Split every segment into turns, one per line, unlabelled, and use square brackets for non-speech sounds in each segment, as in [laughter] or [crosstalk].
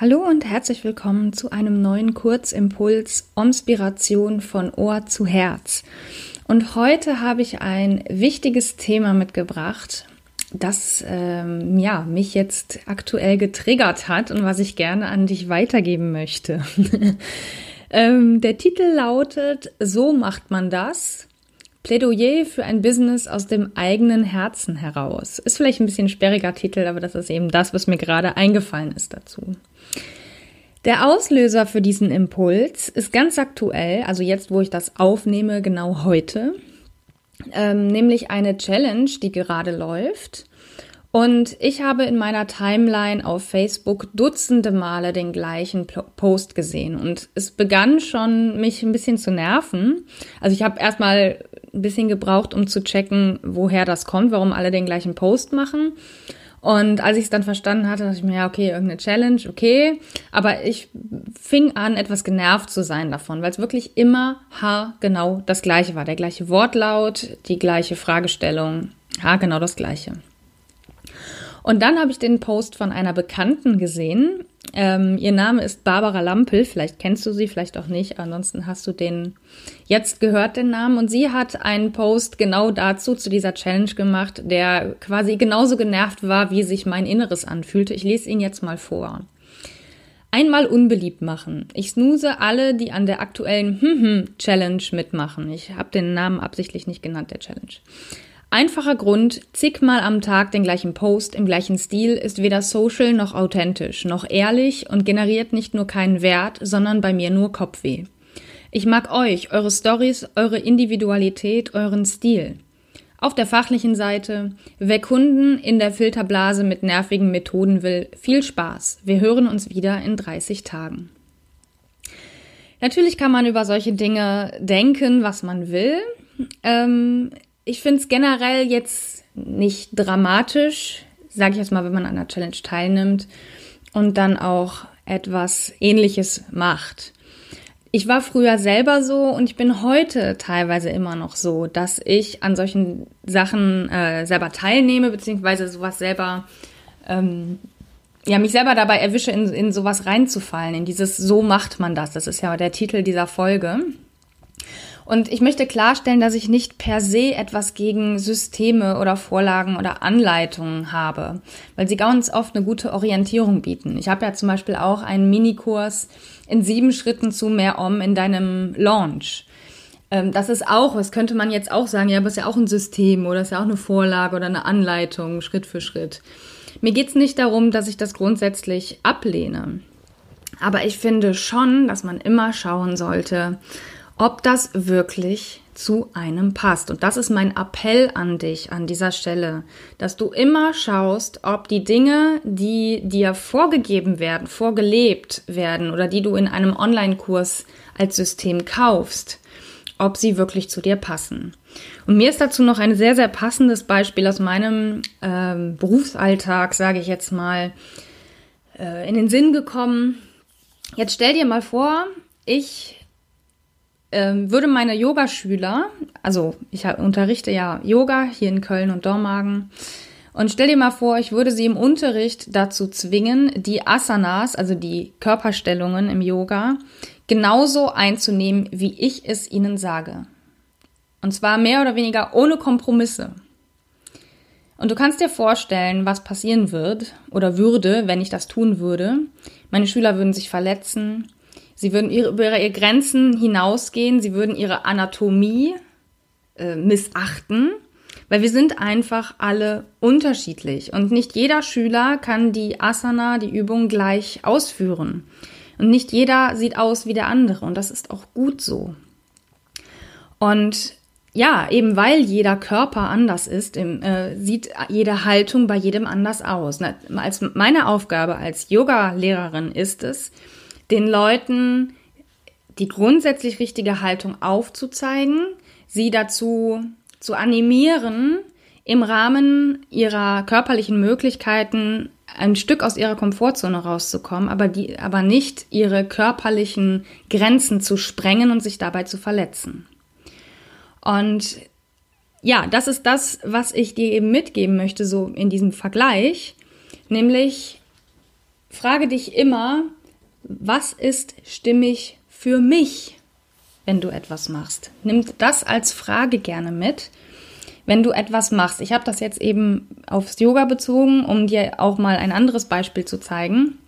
Hallo und herzlich willkommen zu einem neuen Kurzimpuls Inspiration von Ohr zu Herz. Und heute habe ich ein wichtiges Thema mitgebracht, das ähm, ja, mich jetzt aktuell getriggert hat und was ich gerne an dich weitergeben möchte. [laughs] ähm, der Titel lautet So macht man das Plädoyer für ein Business aus dem eigenen Herzen heraus. Ist vielleicht ein bisschen sperriger Titel, aber das ist eben das, was mir gerade eingefallen ist dazu. Der Auslöser für diesen Impuls ist ganz aktuell, also jetzt, wo ich das aufnehme, genau heute, ähm, nämlich eine Challenge, die gerade läuft. Und ich habe in meiner Timeline auf Facebook dutzende Male den gleichen Post gesehen. Und es begann schon, mich ein bisschen zu nerven. Also ich habe erstmal ein bisschen gebraucht, um zu checken, woher das kommt, warum alle den gleichen Post machen. Und als ich es dann verstanden hatte, dachte ich mir, ja, okay, irgendeine Challenge, okay. Aber ich fing an, etwas genervt zu sein davon, weil es wirklich immer haargenau das gleiche war. Der gleiche Wortlaut, die gleiche Fragestellung, haargenau das gleiche. Und dann habe ich den Post von einer Bekannten gesehen, ähm, ihr Name ist Barbara Lampel, vielleicht kennst du sie, vielleicht auch nicht, ansonsten hast du den jetzt gehört, den Namen. Und sie hat einen Post genau dazu, zu dieser Challenge gemacht, der quasi genauso genervt war, wie sich mein Inneres anfühlte. Ich lese ihn jetzt mal vor. Einmal unbeliebt machen. Ich snooze alle, die an der aktuellen [laughs] Challenge mitmachen. Ich habe den Namen absichtlich nicht genannt, der Challenge. Einfacher Grund, zigmal am Tag den gleichen Post im gleichen Stil ist weder social noch authentisch, noch ehrlich und generiert nicht nur keinen Wert, sondern bei mir nur Kopfweh. Ich mag euch, eure Stories, eure Individualität, euren Stil. Auf der fachlichen Seite, wer Kunden in der Filterblase mit nervigen Methoden will, viel Spaß. Wir hören uns wieder in 30 Tagen. Natürlich kann man über solche Dinge denken, was man will. Ähm, ich finde es generell jetzt nicht dramatisch, sage ich jetzt mal, wenn man an der Challenge teilnimmt und dann auch etwas Ähnliches macht. Ich war früher selber so und ich bin heute teilweise immer noch so, dass ich an solchen Sachen äh, selber teilnehme, beziehungsweise sowas selber, ähm, ja, mich selber dabei erwische, in, in sowas reinzufallen, in dieses So macht man das. Das ist ja der Titel dieser Folge. Und ich möchte klarstellen, dass ich nicht per se etwas gegen Systeme oder Vorlagen oder Anleitungen habe, weil sie ganz oft eine gute Orientierung bieten. Ich habe ja zum Beispiel auch einen Minikurs in sieben Schritten zu mehr Om in deinem Launch. Ähm, das ist auch, das könnte man jetzt auch sagen, ja, aber es ist ja auch ein System oder es ist ja auch eine Vorlage oder eine Anleitung, Schritt für Schritt. Mir geht es nicht darum, dass ich das grundsätzlich ablehne. Aber ich finde schon, dass man immer schauen sollte, ob das wirklich zu einem passt. Und das ist mein Appell an dich an dieser Stelle, dass du immer schaust, ob die Dinge, die dir vorgegeben werden, vorgelebt werden oder die du in einem Online-Kurs als System kaufst, ob sie wirklich zu dir passen. Und mir ist dazu noch ein sehr, sehr passendes Beispiel aus meinem ähm, Berufsalltag, sage ich jetzt mal, äh, in den Sinn gekommen. Jetzt stell dir mal vor, ich ähm, würde meine Yogaschüler, also ich unterrichte ja Yoga hier in Köln und Dormagen, und stell dir mal vor, ich würde sie im Unterricht dazu zwingen, die Asanas, also die Körperstellungen im Yoga, genauso einzunehmen, wie ich es ihnen sage. Und zwar mehr oder weniger ohne Kompromisse. Und du kannst dir vorstellen, was passieren wird oder würde, wenn ich das tun würde. Meine Schüler würden sich verletzen, Sie würden über ihre Grenzen hinausgehen, sie würden ihre Anatomie äh, missachten, weil wir sind einfach alle unterschiedlich und nicht jeder Schüler kann die Asana, die Übung gleich ausführen. Und nicht jeder sieht aus wie der andere und das ist auch gut so. Und ja, eben weil jeder Körper anders ist, äh, sieht jede Haltung bei jedem anders aus. Als meine Aufgabe als Yoga-Lehrerin ist es, den Leuten die grundsätzlich richtige Haltung aufzuzeigen, sie dazu zu animieren, im Rahmen ihrer körperlichen Möglichkeiten ein Stück aus ihrer Komfortzone rauszukommen, aber die, aber nicht ihre körperlichen Grenzen zu sprengen und sich dabei zu verletzen. Und ja, das ist das, was ich dir eben mitgeben möchte, so in diesem Vergleich. Nämlich, frage dich immer, was ist stimmig für mich, wenn du etwas machst? Nimm das als Frage gerne mit. Wenn du etwas machst, ich habe das jetzt eben aufs Yoga bezogen, um dir auch mal ein anderes Beispiel zu zeigen,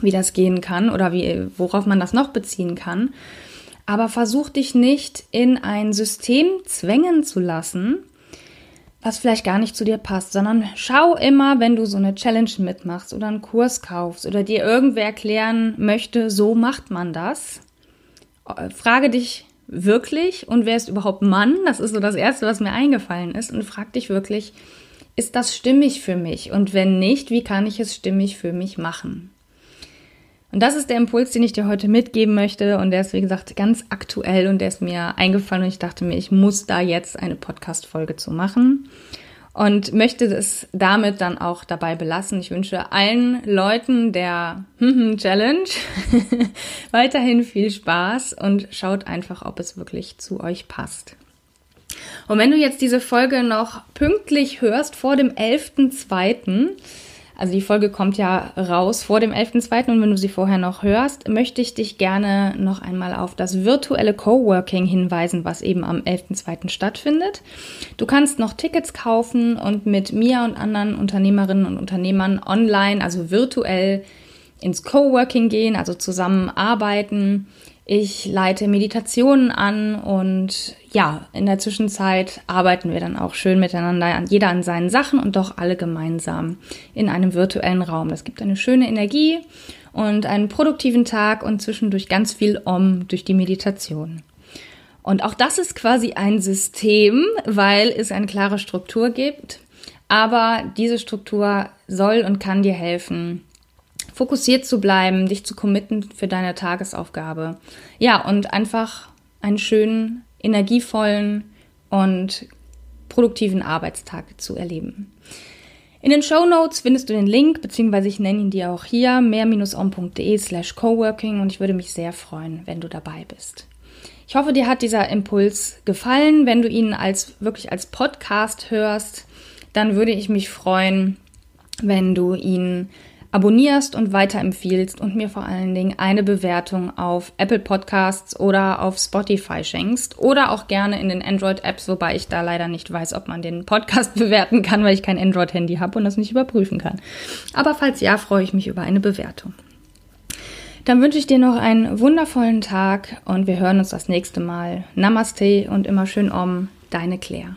wie das gehen kann oder wie, worauf man das noch beziehen kann. Aber versuch dich nicht in ein System zwängen zu lassen, was vielleicht gar nicht zu dir passt, sondern schau immer, wenn du so eine Challenge mitmachst oder einen Kurs kaufst oder dir irgendwer erklären möchte, so macht man das. Frage dich wirklich und wer ist überhaupt Mann? Das ist so das Erste, was mir eingefallen ist. Und frag dich wirklich, ist das stimmig für mich? Und wenn nicht, wie kann ich es stimmig für mich machen? Und das ist der Impuls, den ich dir heute mitgeben möchte. Und der ist, wie gesagt, ganz aktuell und der ist mir eingefallen und ich dachte mir, ich muss da jetzt eine Podcast-Folge zu machen. Und möchte es damit dann auch dabei belassen. Ich wünsche allen Leuten der Challenge [laughs] weiterhin viel Spaß und schaut einfach, ob es wirklich zu euch passt. Und wenn du jetzt diese Folge noch pünktlich hörst vor dem 11.2., also die Folge kommt ja raus vor dem 11.2. und wenn du sie vorher noch hörst, möchte ich dich gerne noch einmal auf das virtuelle Coworking hinweisen, was eben am 11.2. stattfindet. Du kannst noch Tickets kaufen und mit mir und anderen Unternehmerinnen und Unternehmern online, also virtuell ins Coworking gehen, also zusammenarbeiten. Ich leite Meditationen an und ja, in der Zwischenzeit arbeiten wir dann auch schön miteinander, jeder an seinen Sachen und doch alle gemeinsam in einem virtuellen Raum. Das gibt eine schöne Energie und einen produktiven Tag und zwischendurch ganz viel Om durch die Meditation. Und auch das ist quasi ein System, weil es eine klare Struktur gibt. Aber diese Struktur soll und kann dir helfen, fokussiert zu bleiben, dich zu committen für deine Tagesaufgabe. Ja, und einfach einen schönen, energievollen und produktiven Arbeitstag zu erleben. In den Show Notes findest du den Link, beziehungsweise ich nenne ihn dir auch hier, mehr-on.de slash coworking und ich würde mich sehr freuen, wenn du dabei bist. Ich hoffe, dir hat dieser Impuls gefallen. Wenn du ihn als wirklich als Podcast hörst, dann würde ich mich freuen, wenn du ihn abonnierst und weiterempfiehlst und mir vor allen Dingen eine Bewertung auf Apple Podcasts oder auf Spotify schenkst oder auch gerne in den Android-Apps, wobei ich da leider nicht weiß, ob man den Podcast [laughs] bewerten kann, weil ich kein Android-Handy habe und das nicht überprüfen kann. Aber falls ja, freue ich mich über eine Bewertung. Dann wünsche ich dir noch einen wundervollen Tag und wir hören uns das nächste Mal. Namaste und immer schön om, deine Claire.